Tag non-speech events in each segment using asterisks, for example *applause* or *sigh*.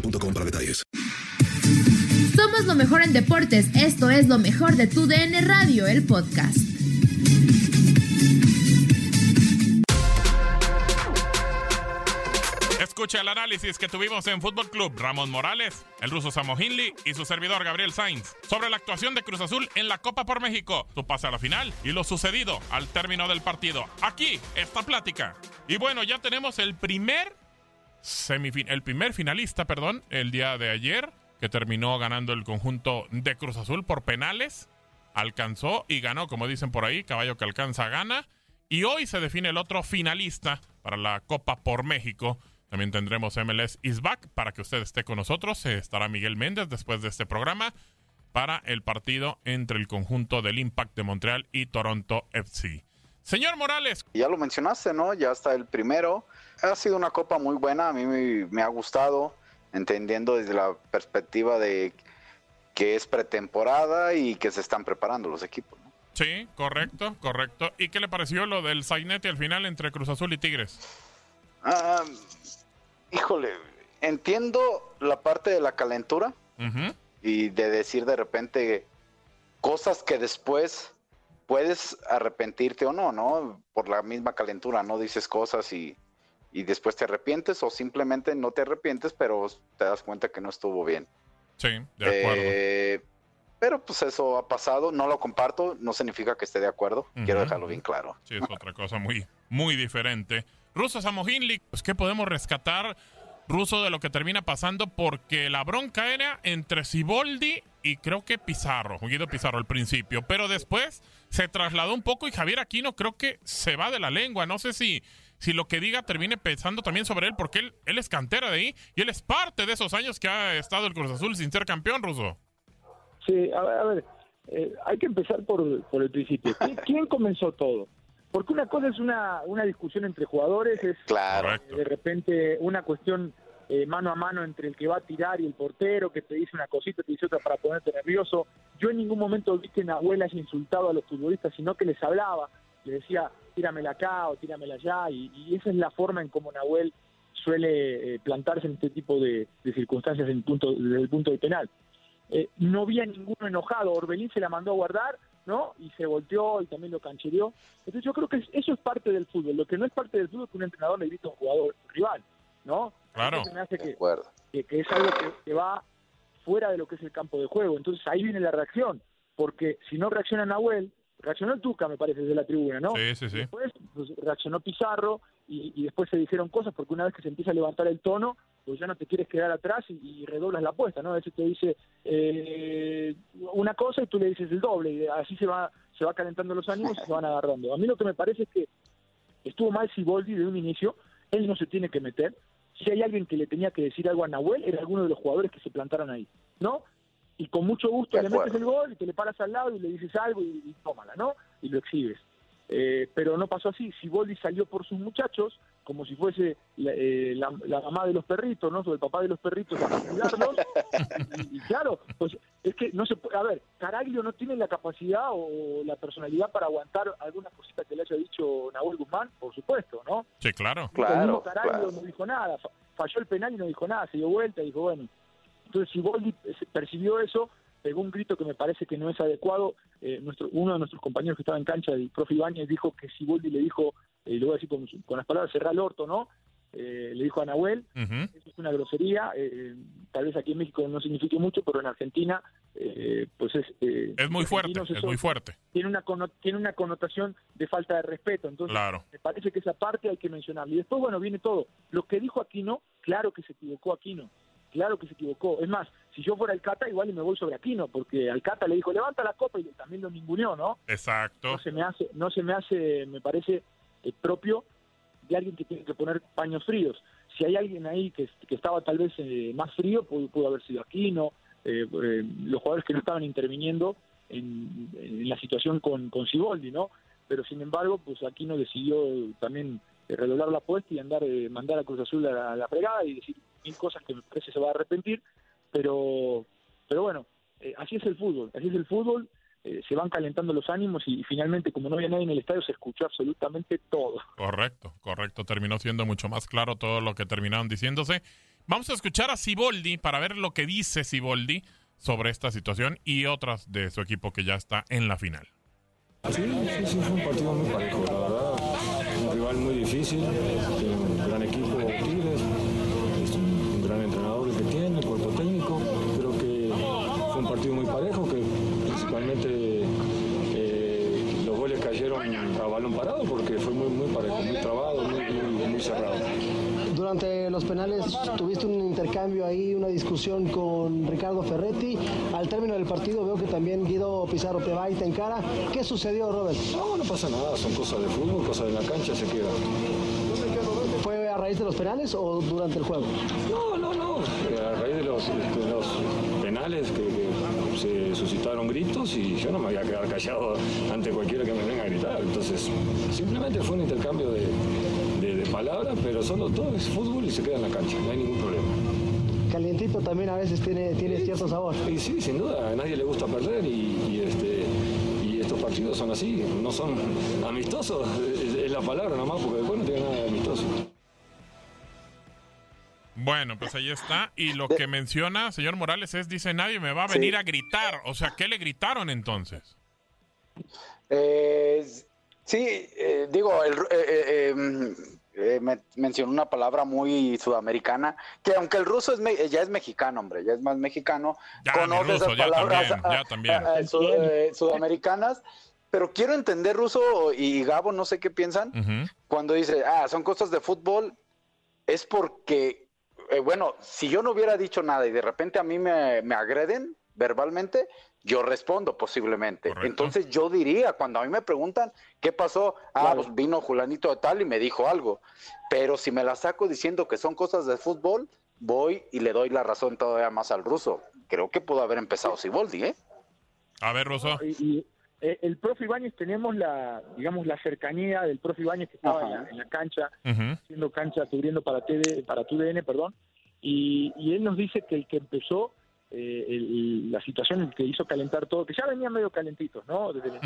boostmobile.com para detalles. Somos lo mejor en deportes. Esto es lo mejor de tu DN Radio, el podcast. Escucha el análisis que tuvimos en Fútbol Club Ramón Morales, el ruso Samo Hinley y su servidor Gabriel Sainz sobre la actuación de Cruz Azul en la Copa por México, su pase a la final y lo sucedido al término del partido. Aquí esta plática. Y bueno, ya tenemos el primer semifin el primer finalista, perdón, el día de ayer que terminó ganando el conjunto de Cruz Azul por penales. Alcanzó y ganó, como dicen por ahí, caballo que alcanza gana. Y hoy se define el otro finalista para la Copa por México. También tendremos MLS is back para que usted esté con nosotros. Estará Miguel Méndez después de este programa para el partido entre el conjunto del Impact de Montreal y Toronto FC. Señor Morales. Ya lo mencionaste, ¿no? Ya está el primero. Ha sido una copa muy buena, a mí me, me ha gustado, entendiendo desde la perspectiva de que es pretemporada y que se están preparando los equipos. ¿no? Sí, correcto, correcto. ¿Y qué le pareció lo del sainete al final entre Cruz Azul y Tigres? Ah, híjole, entiendo la parte de la calentura y de decir de repente cosas que después puedes arrepentirte o no, ¿no? Por la misma calentura, ¿no? Dices cosas y, y después te arrepientes o simplemente no te arrepientes, pero te das cuenta que no estuvo bien. Sí, de acuerdo. Eh, pero pues eso ha pasado, no lo comparto, no significa que esté de acuerdo, quiero dejarlo bien claro. Sí, es otra cosa muy, muy diferente. Russo Samohinli, pues ¿qué podemos rescatar, Ruso, de lo que termina pasando? Porque la bronca era entre Siboldi y creo que Pizarro, Guido Pizarro al principio, pero después se trasladó un poco y Javier Aquino creo que se va de la lengua. No sé si, si lo que diga termine pensando también sobre él, porque él, él es cantera de ahí y él es parte de esos años que ha estado el Cruz Azul sin ser campeón, Ruso. Sí, a ver, a ver, eh, hay que empezar por, por el principio. ¿Qui- *laughs* ¿Quién comenzó todo? Porque una cosa es una, una discusión entre jugadores, es Claro. eh, de repente una cuestión eh, mano a mano entre el que va a tirar y el portero, que te dice una cosita, te dice otra para ponerte nervioso. Yo en ningún momento vi que Nahuel haya insultado a los futbolistas, sino que les hablaba, les decía, tíramela acá o tíramela allá, y, y esa es la forma en cómo Nahuel suele eh, plantarse en este tipo de, de circunstancias en punto, desde el punto de penal. Eh, no vi a ninguno enojado. Orbelín se la mandó a guardar, ¿no? Y se volteó y también lo canchereó. Entonces yo creo que es- eso es parte del fútbol. Lo que no es parte del fútbol es que un entrenador le grita a un jugador rival, ¿no? Claro. Eso se me hace que es algo que, que va fuera de lo que es el campo de juego. Entonces ahí viene la reacción. Porque si no reacciona Nahuel, reaccionó el Tuca, me parece, desde la tribuna, ¿no? Sí, sí, sí. Después pues, reaccionó Pizarro y, y después se dijeron cosas porque una vez que se empieza a levantar el tono, pues ya no te quieres quedar atrás y, y redoblas la apuesta, ¿no? A veces te dice eh, una cosa y tú le dices el doble y así se va se va calentando los ánimos y se van agarrando. A mí lo que me parece es que estuvo mal Siboldi de un inicio, él no se tiene que meter. Si hay alguien que le tenía que decir algo a Nahuel, era alguno de los jugadores que se plantaran ahí, ¿no? Y con mucho gusto De le acuerdo. metes el gol y te le paras al lado y le dices algo y, y tómala, ¿no? Y lo exhibes. Eh, pero no pasó así. Siboldi salió por sus muchachos, como si fuese la, eh, la- la mamá de los perritos, ¿no? O el papá de los perritos a cuidarlos. *laughs* y, y claro, pues es que no se puede. A ver, Caraglio no tiene la capacidad o la personalidad para aguantar alguna cosita que le haya dicho Nahuel Guzmán, por supuesto, ¿no? Sí, claro. mismo Caraglio no dijo nada, fa- falló el penal y no dijo nada, se dio vuelta y dijo, bueno. Entonces, si Boldi percibió eso, pegó un grito que me parece que no es adecuado. Eh, nuestro, uno de nuestros compañeros que estaba en cancha, el profe Ibáñez, dijo que si Boldi le dijo, eh, lo voy a decir con, con las palabras, cerrar el orto, ¿no? Eh, le dijo a Nahuel, eso es una grosería, eh, tal vez aquí en México no signifique mucho, pero en Argentina, eh, pues es... eh, Es muy fuerte, es muy fuerte. Tiene una, tiene una connotación de falta de respeto, entonces Claro. me parece que esa parte hay que mencionarla. Y después, bueno, viene todo. Lo que dijo Aquino, claro que se equivocó Aquino, claro que se equivocó. Es más, si yo fuera el Cata, igual y me voy sobre Aquino, porque al Cata le dijo, levanta la copa y también lo ninguneó, ¿no? Exacto. No se me hace, no se me hace, me parece eh, propio de alguien que tiene que poner paños fríos. Si hay alguien ahí que, que estaba tal vez eh, más frío, pudo, pudo haber sido Aquino, eh, eh, los jugadores que no estaban interviniendo en, en la situación con, con Siboldi, ¿no? Pero sin embargo, pues Aquino decidió también eh, redoblar la apuesta y andar, eh, mandar a Cruz Azul a la, a la fregada y decir mil cosas que me parece se va a arrepentir, pero, pero bueno, eh, así es el fútbol, así es el fútbol, eh, se van calentando los ánimos y, finalmente, como no había nadie en el estadio, se escuchó absolutamente todo. Correcto, correcto. Terminó siendo mucho más claro todo lo que terminaron diciéndose. Vamos a escuchar a Siboldi para ver lo que dice Siboldi sobre esta situación y otras de su equipo que ya está en la final. Sí, sí, sí, fue un partido muy parejo, la verdad. Un rival muy difícil, un gran equipo Tigres, gran entrenador el que tiene, el cuerpo técnico. Creo que fue un partido muy parejo, que principalmente eh, los goles cayeron a balón parado porque fue muy, muy parejo, muy trabado, muy, muy, muy cerrado. Durante los penales tuviste un intercambio ahí, una discusión con Ricardo Ferretti. Al término del partido veo que también Guido Pizarro te va y te encara. ¿Qué sucedió, Robert? No, no pasa nada, son cosas de fútbol, cosas de la cancha, se queda. ¿Fue a raíz de los penales o durante el juego? No, no, no. A raíz de los, de los penales que, que se suscitaron gritos y yo no me voy a quedar callado ante cualquiera que me venga a gritar. Entonces, simplemente fue un intercambio de, de- de palabras, pero solo todo es fútbol y se queda en la cancha, no hay ningún problema. Calientito también a veces tiene, tiene cierto sabor. Y sí, sin duda, a nadie le gusta perder y, y, este, y estos partidos son así, no son amistosos, es, es la palabra nomás, porque después no tiene nada de amistoso. Bueno, pues ahí está. Y lo que menciona, señor Morales, es, dice, nadie me va a venir a gritar. O sea, ¿qué le gritaron entonces? Eh, sí, eh, digo, el, eh, eh, eh, eh, me- mencionó una palabra muy sudamericana, que aunque el ruso es me- ya es mexicano, hombre, ya es más mexicano, Ya, conoce ruso, esas ya palabras también, ya ah, también. ah, su- eh, sudamericanas, pero quiero entender, Ruso y Gabo, no sé qué piensan, cuando dice, ah, son cosas de fútbol, es porque, eh, bueno, si yo no hubiera dicho nada y de repente a mí me, me agreden verbalmente, yo respondo posiblemente. Entonces yo diría, cuando a mí me preguntan, ¿qué pasó? Ah, Claro. pues vino Julanito de tal y me dijo algo. Pero si me la saco diciendo que son cosas de fútbol, voy y le doy la razón todavía más al ruso. Creo que pudo haber empezado Siboldi, ¿eh? A ver, Ruso. Y, y, eh, el profe Ibáñez tenemos la, digamos, la cercanía del profe Ibáñez que estaba en la, en la cancha, haciendo cancha, cubriendo para TV, para TUDN, perdón, y, y él nos dice que el que empezó eh, el- la situación el que hizo calentar todo, que ya venía medio calentitos, ¿no? Desde el-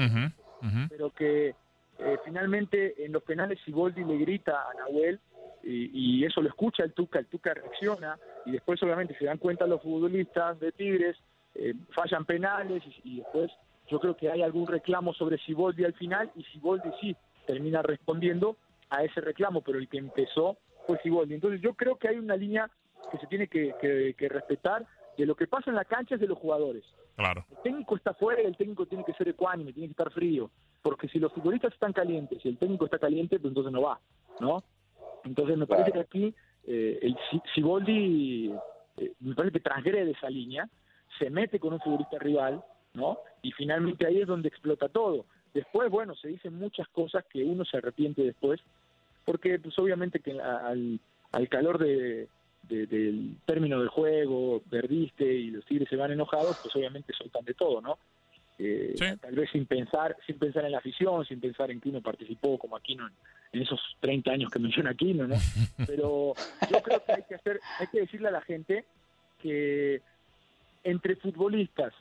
pero que eh, finalmente en los penales Siboldi le grita a Nahuel y, y eso lo escucha el Tuca, el Tuca reacciona y después obviamente se dan cuenta los futbolistas de Tigres, eh, fallan penales y, y después yo creo que hay algún reclamo sobre Siboldi al final y Siboldi sí termina respondiendo a ese reclamo, pero el que empezó fue Siboldi. Entonces yo creo que hay una línea que se tiene que, que- que respetar de lo que pasa en la cancha es de los jugadores. Claro. El técnico está fuera y el técnico tiene que ser ecuánime, tiene que estar frío. Porque si los futbolistas están calientes y el técnico está caliente, pues entonces no va, ¿no? Entonces me parece que aquí eh, el Si- Siboldi eh, me parece que transgrede esa línea, se mete con un futbolista rival, ¿no? Y finalmente ahí es donde explota todo. Después, bueno, se dicen muchas cosas que uno se arrepiente después, porque pues obviamente que al, al calor de, de- del término del juego, perdiste y los Tigres se van enojados, pues obviamente soltan de todo, ¿no? Eh, Tal vez sin pensar, sin pensar en la afición, sin pensar en que uno participó como Aquino en, en esos 30 años que menciona Aquino, ¿no? *laughs* Pero yo creo que hay que hacer, hay que decirle a la gente que entre futbolistas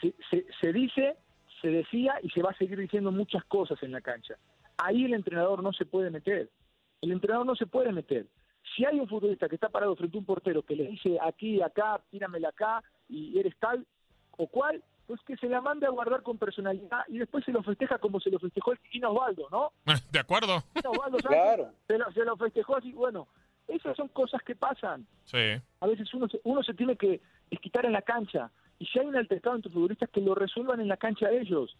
se, se, se dice, se decía y se va a seguir diciendo muchas cosas en la cancha. Ahí el entrenador no se puede meter. El entrenador no se puede meter. Si hay un futbolista que está parado frente a un portero que le dice aquí, acá, tíramela acá y eres tal o cual, pues que se la mande a guardar con personalidad y después se lo festeja como se lo festejó el Kino Osvaldo, ¿no? *laughs* De acuerdo. Osvaldo Sánchez se, lo, se lo festejó así, bueno, esas son cosas que pasan. Sí. A veces uno se, uno se tiene que desquitar en la cancha. Y si hay un altercado entre futbolistas, que lo resuelvan en la cancha ellos.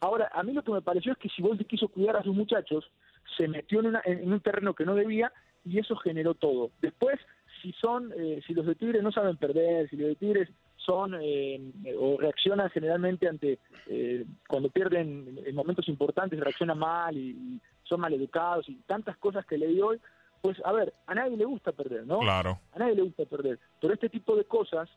Ahora, a mí lo que me pareció es que si Boldi quiso cuidar a sus muchachos, se metió en, una- en- un terreno que no debía y eso generó todo. Después, si son, eh, si los de Tigres no saben perder, si los de Tigres son eh, o reaccionan generalmente ante eh, cuando pierden en momentos importantes, reaccionan mal y, y son maleducados y tantas cosas que leí hoy, pues a ver, a nadie le gusta perder, ¿no? Claro. A nadie le gusta perder. Pero este tipo de cosas,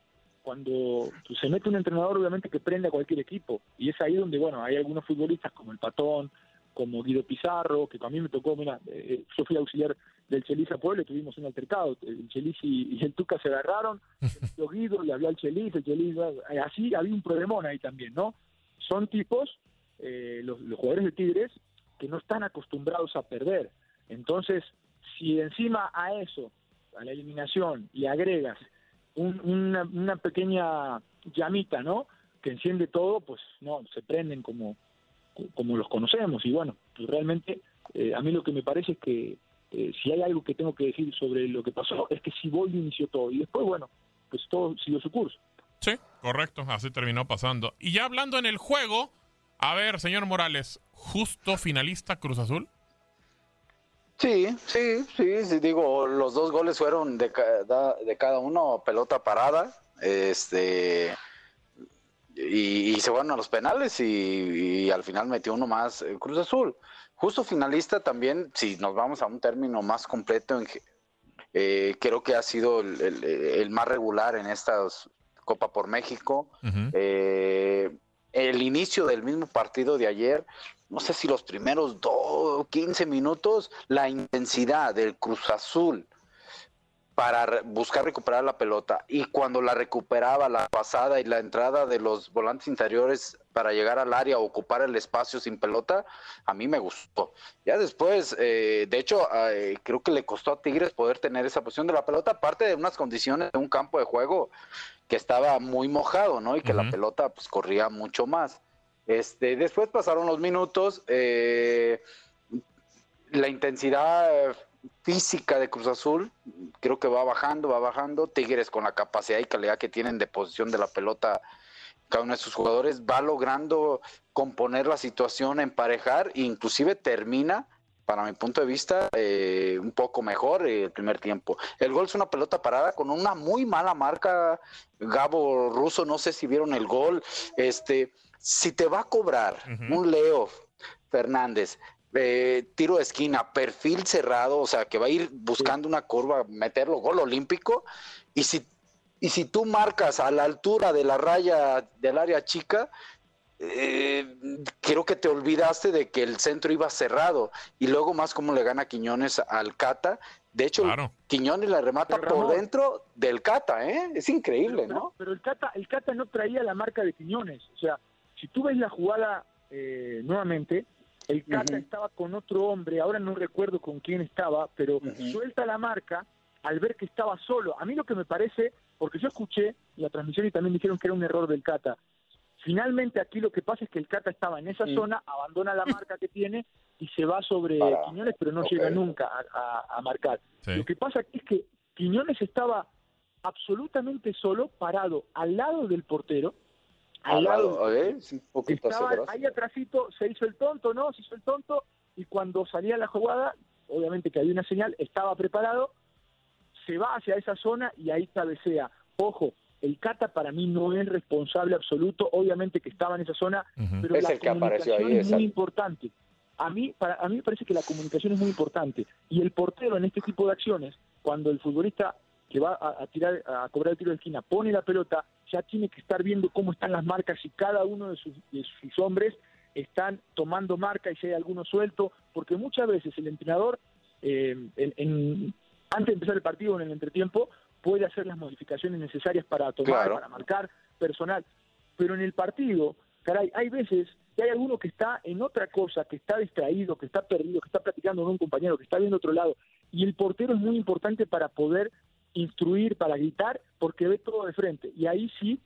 cuando pues, se mete un entrenador, obviamente que prende a cualquier equipo. Y es ahí donde, bueno, hay algunos futbolistas como el Patón, como Guido Pizarro, que a mí me tocó, mira, eh, yo fui auxiliar del Chelis a Puebla y tuvimos un altercado. El Chelis y, y el Tuca se agarraron, *laughs* metió Guido, le habló al Chelis, el Chelis, eh, así había un problemón ahí también, ¿no? Son tipos, eh, los, los jugadores de Tigres, que no están acostumbrados a perder. Entonces, si encima a eso, a la eliminación, le agregas un- una, una pequeña llamita, ¿no? Que enciende todo, pues no, se prenden como, como los conocemos. Y bueno, pues realmente eh, a mí lo que me parece es que eh, si hay algo que tengo que decir sobre lo que pasó, es que Siboldi inició todo. Y después, bueno, pues todo siguió su curso. Sí, correcto, así terminó pasando. Y ya hablando en el juego, a ver, señor Morales, justo finalista Cruz Azul. Sí, sí, sí, sí, digo, los dos goles fueron de cada, de cada uno pelota parada, este, y, y se fueron a los penales y, y al final metió uno más eh, Cruz Azul. Justo finalista también, si nos vamos a un término más completo, en, eh, creo que ha sido el, el- el más regular en esta Copa por México. Eh, el inicio del mismo partido de ayer, no sé si los primeros do- 15 minutos, la intensidad del Cruz Azul para buscar recuperar la pelota y cuando la recuperaba la pasada y la entrada de los volantes interiores para llegar al área, ocupar el espacio sin pelota, a mí me gustó. Ya después, eh, de hecho, eh, creo que le costó a Tigres poder tener esa posición de la pelota, aparte de unas condiciones de un campo de juego que estaba muy mojado, ¿no? Y que la pelota pues corría mucho más. Este, después pasaron los minutos, eh, la intensidad eh, física de Cruz Azul creo que va bajando, va bajando. Tigres con la capacidad y calidad que tienen de posición de la pelota cada uno de sus jugadores va logrando componer la situación, emparejar e inclusive termina, para mi punto de vista, eh, un poco mejor eh, el primer tiempo. El gol es una pelota parada con una muy mala marca. Gabo Russo, no sé si vieron el gol. Este, si te va a cobrar un Leo Fernández, eh, tiro de esquina, perfil cerrado, o sea, que va a ir buscando una curva, meterlo gol olímpico, y si, y si tú marcas a la altura de la raya del área chica, eh, creo que te olvidaste de que el centro iba cerrado y luego más como le gana Quiñones al Cata. De hecho, Quiñones la remata Pero, por Ramón- dentro del Cata, ¿eh? Es increíble, ¿no? Pero el Cata, el Cata no traía la marca de Quiñones. O sea, si tú ves la jugada eh, nuevamente, el Cata estaba con otro hombre, ahora no recuerdo con quién estaba, pero suelta la marca al ver que estaba solo. A mí lo que me parece, porque yo escuché la transmisión y también dijeron que era un error del Cata. Finalmente aquí lo que pasa es que el Cata estaba en esa Sí. zona, abandona la marca que tiene y se va sobre Para- Quiñones, pero no llega nunca a, a- a marcar. Lo que pasa aquí es que Quiñones estaba absolutamente solo, parado al lado del portero, al, Al lado, ¿eh? Sí, poquito estaba atrás. ahí atrásito, se hizo el tonto, ¿no? Se hizo el tonto y cuando salía la jugada, obviamente que había una señal, estaba preparado se va hacia esa zona y ahí cabecea. Ojo, el Cata para mí no es responsable absoluto, obviamente que estaba en esa zona, pero Es la el que apareció comunicación ahí, es muy importante. A mí, para, a mí me parece que la comunicación es muy importante y el portero en este tipo de acciones, cuando el futbolista que va a, a tirar a cobrar el tiro de esquina pone la pelota, ya tiene que estar viendo cómo están las marcas y cada uno de sus, de sus hombres están tomando marca y si hay alguno suelto, porque muchas veces el entrenador eh, en- en- antes de empezar el partido en el entretiempo puede hacer las modificaciones necesarias para tomar, Claro. para marcar personal, pero en el partido, caray, hay veces que hay alguno que está en otra cosa, que está distraído, que está perdido, que está platicando con un compañero, que está viendo otro lado, y el portero es muy importante para poder instruir, para gritar, porque ve todo de frente, y ahí sí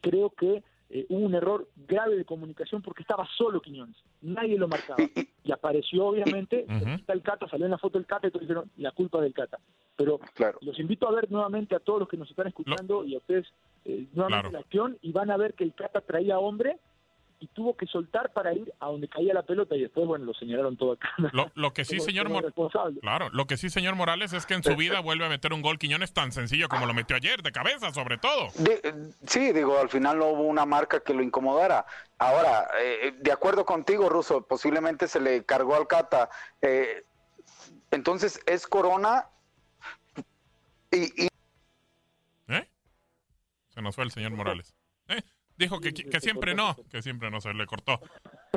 creo que eh, hubo un error grave de comunicación porque estaba solo Quiñones, nadie lo marcaba. *laughs* Y apareció, obviamente, está el Cata, salió en la foto el Cata y todos dijeron, la culpa del Cata. Pero los invito a ver nuevamente a todos los que nos están escuchando y a ustedes eh, nuevamente Claro. la acción y van a ver que el Cata traía hombre y tuvo que soltar para ir a donde caía la pelota y después, bueno, lo señalaron todo acá. *laughs* Lo, lo que sí, Como- señor como Mor- responsable. Claro, lo que sí, señor Morales, es que en su vida vuelve a meter un gol Quiñones tan sencillo como lo metió ayer, de cabeza, sobre todo. De- sí, digo, al final no hubo una marca que lo incomodara. Ahora, eh, de acuerdo contigo, Russo, posiblemente se le cargó al Cata. Eh, entonces, es Corona y, y ¿Eh? Se nos fue el señor Morales. ¿Eh? Dijo que, que siempre no, que siempre no se le cortó.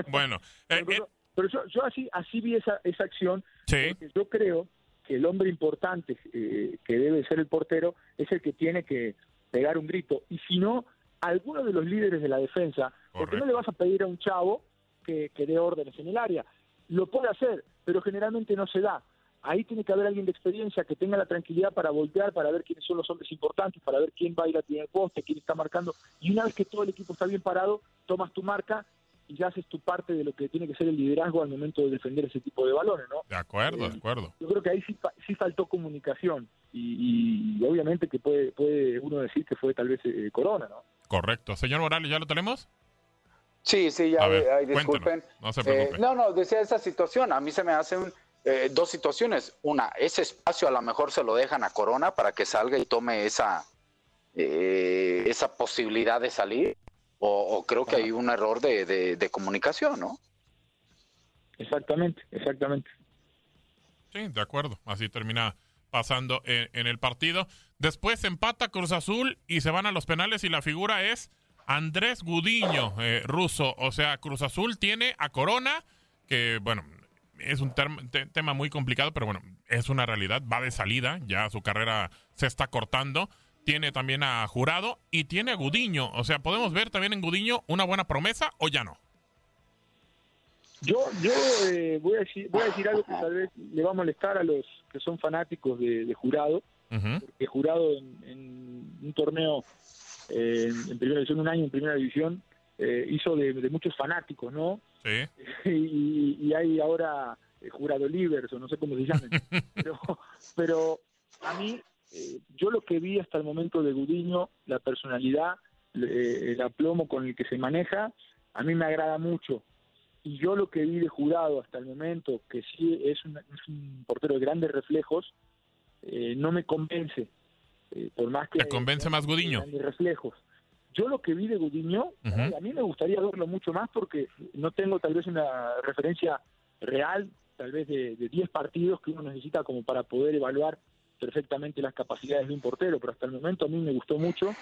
Bueno, eh, Pero, pero yo, yo así, así vi esa, esa acción. Sí. yo creo que el hombre importante eh, que debe ser el portero es el que tiene que pegar un grito. Y si no, alguno de los líderes de la defensa, porque no le vas a pedir a un chavo que, que dé órdenes en el área. Lo puede hacer, pero generalmente no se da. Ahí tiene que haber alguien de experiencia que tenga la tranquilidad para voltear, para ver quiénes son los hombres importantes, para ver quién va a ir a tirar el poste, quién está marcando. Y una vez que todo el equipo está bien parado, tomas tu marca y ya haces tu parte de lo que tiene que ser el liderazgo al momento de defender ese tipo de balones, ¿no? de acuerdo, de acuerdo. Yo creo que ahí sí, sí faltó comunicación y, y obviamente que puede, puede uno decir que fue tal vez eh, Corona, ¿no? Correcto. Señor Morales, ¿ya lo tenemos? Sí, sí, ya, ver, disculpen. no se Eh, no, no, decía esa situación. A mí se me hacen eh, dos situaciones. Una, ese espacio a lo mejor se lo dejan a Corona para que salga y tome esa, eh, esa posibilidad de salir. O, o creo que hay un error de, de- de comunicación, ¿no? Exactamente, exactamente. Sí, de acuerdo. Así termina pasando en, en el partido. Después empata Cruz Azul y se van a los penales y la figura es Andrés Gudiño, eh, ruso. O sea, Cruz Azul tiene a Corona, que bueno, es un te- tema muy complicado, pero bueno, es una realidad. Va de salida, ya su carrera se está cortando. Tiene también a Jurado y tiene a Gudiño. O sea, podemos ver también en Gudiño una buena promesa o ya no. Yo, yo eh, voy, a decir, voy a decir algo que tal vez le va a molestar a los que son fanáticos de, de Jurado, porque Jurado en, en un torneo eh, en, en primera división, un año en primera división, eh, hizo de, de muchos fanáticos, ¿no? Sí. *laughs* y, y hay ahora eh, Jurado Livers, o no sé cómo se llaman. *laughs* pero, pero a mí, eh, yo lo que vi hasta el momento de Gudiño, la personalidad, eh, el aplomo con el que se maneja, a mí me agrada mucho y yo lo que vi de jurado hasta el momento, que sí es un, es un portero de grandes reflejos, eh, no me convence. Eh, por más que ¿Te convence más Gudiño? grandes reflejos. Yo lo que vi de Gudiño, Ujú. a mí me gustaría verlo mucho más porque no tengo tal vez una referencia real, tal vez de de 10 partidos que uno necesita como para poder evaluar perfectamente las capacidades de un portero, pero hasta el momento a mí me gustó mucho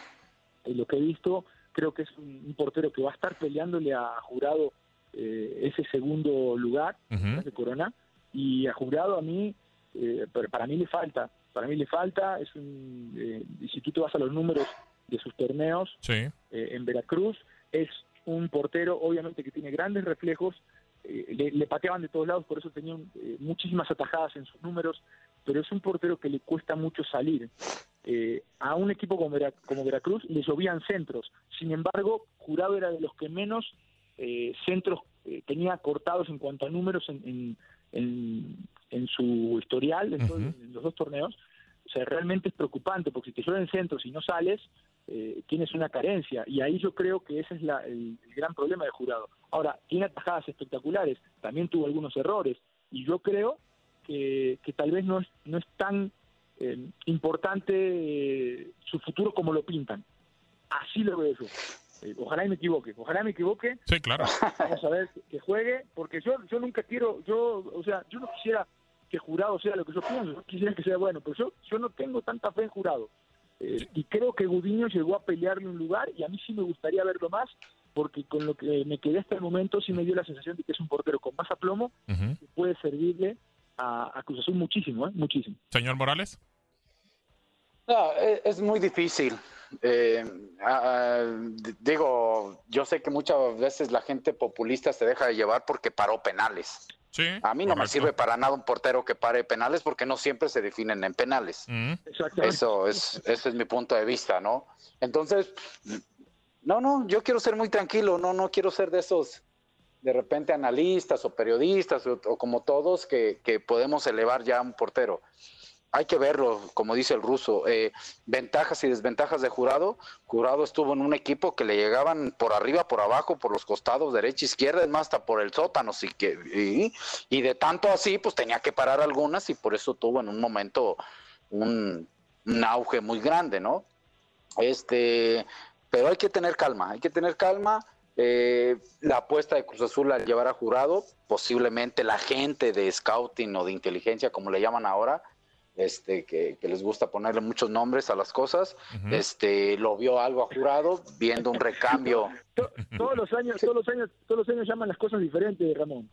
eh, lo que he visto, creo que es un, un portero que va a estar peleándole a Jurado eh, ese segundo lugar de Corona y a Jurado a mí eh, para, mí le falta para mí le falta es un eh, y si tú te vas a los números de sus torneos Sí. eh, en Veracruz. Es un portero obviamente que tiene grandes reflejos. Eh, le, le pateaban de todos lados por eso tenían eh, muchísimas atajadas en sus números pero es un portero que le cuesta mucho salir. Eh, a un equipo como, Vera- como Veracruz le llovían centros. Sin embargo Jurado era de los que menos eh, centros eh, tenía cortados en cuanto a números en, en, en- en su historial en, todo- en los dos torneos. O sea, realmente es preocupante porque si te llueven centros y no sales, eh, tienes una carencia. Y ahí yo creo que ese es la- el, el gran problema de jurado. Ahora, tiene atajadas espectaculares, también tuvo algunos errores. Y yo creo que, que tal vez no es, no es tan eh, importante eh, su futuro como lo pintan. Así lo veo yo. Eh, ojalá y me equivoque, ojalá me equivoque. Sí, claro. *laughs* Vamos a ver que juegue, porque yo yo nunca quiero, yo, o sea, yo no quisiera que Jurado sea lo que yo pienso, yo quisiera que sea bueno, pero yo, yo no tengo tanta fe en Jurado. Eh, y creo que Gudiño llegó a pelearle un lugar y a mí sí me gustaría verlo más, porque con lo que me quedé hasta el momento sí me dio la sensación de que es un portero con más aplomo que puede servirle a, a Cruz Azul muchísimo, ¿eh? muchísimo. Señor Morales. No, es muy difícil. Eh, digo, yo sé que muchas veces la gente populista se deja de llevar porque paró penales. Sí. A mí no me sirve para nada un portero que pare penales porque no siempre se definen en penales. Mm. Eso es, ese es mi punto de vista, ¿no? Entonces, no, no, yo quiero ser muy tranquilo, no, no quiero ser de esos de repente analistas o periodistas o, o como todos que, que podemos elevar ya a un portero. Hay que verlo, como dice el ruso, eh, ventajas y desventajas de jurado. Jurado estuvo en un equipo que le llegaban por arriba, por abajo, por los costados, derecha, izquierda, es más, hasta por el sótano. sí que, y, y de tanto así, pues tenía que parar algunas y por eso tuvo en un momento un, un auge muy grande, ¿no? Este, pero hay que tener calma, hay que tener calma. Eh, la apuesta de Cruz Azul al llevar a jurado, posiblemente la gente de scouting o de inteligencia, como le llaman ahora, este, que, que les gusta ponerle muchos nombres a las cosas, este, lo vio algo a jurado, viendo un recambio. *laughs* Todos los años, todos los años, todos los años llaman las cosas diferentes, Ramón.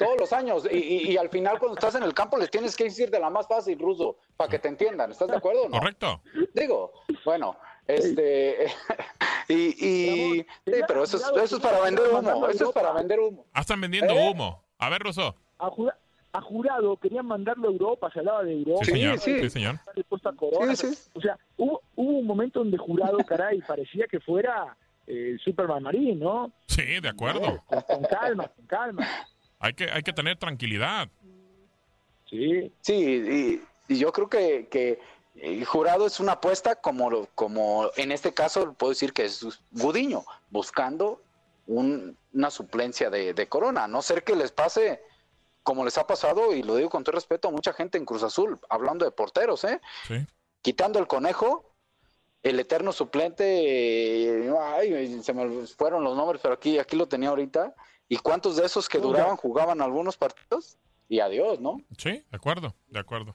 Todos los años. Y, y- y al final, cuando estás en el campo, les tienes que decir de la más fácil, Ruso, para que te entiendan. ¿Estás de acuerdo o no? Correcto. Digo, bueno, este. *laughs* y. y sí, pero eso es, eso es para vender humo. Eso es para vender humo. Ah, están vendiendo ¿Eh? humo. A ver, Russo. A, a Jurado querían mandarlo a Europa, se hablaba de Europa. Sí, señor. Sí, Sí, señor. O sea, hubo, hubo un momento donde Jurado, caray, parecía que fuera eh, el Superman Marín, ¿no? Sí, de acuerdo. Con, con calma, con calma. Hay que, hay que tener tranquilidad. Sí. Sí, y, y yo creo que, que el jurado es una apuesta como, lo- como en este caso puedo decir que es Gudiño, buscando un- una suplencia de, de Corona, a no ser que les pase como les ha pasado, y lo digo con todo respeto a mucha gente en Cruz Azul, hablando de porteros, ¿eh? Sí. Quitando el conejo, el eterno suplente, ay, se me fueron los nombres, pero aquí, aquí lo tenía ahorita. ¿Y cuántos de esos que duraban jugaban algunos partidos? Y adiós, ¿no? Sí, de acuerdo, de acuerdo.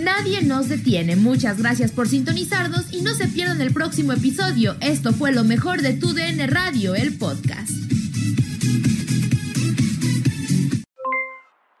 Nadie nos detiene. Muchas gracias por sintonizarnos y no se pierdan el próximo episodio. Esto fue lo mejor de tu DN Radio, el podcast.